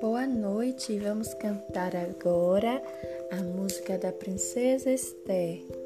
Boa noite, vamos cantar agora a música da Princesa Esther.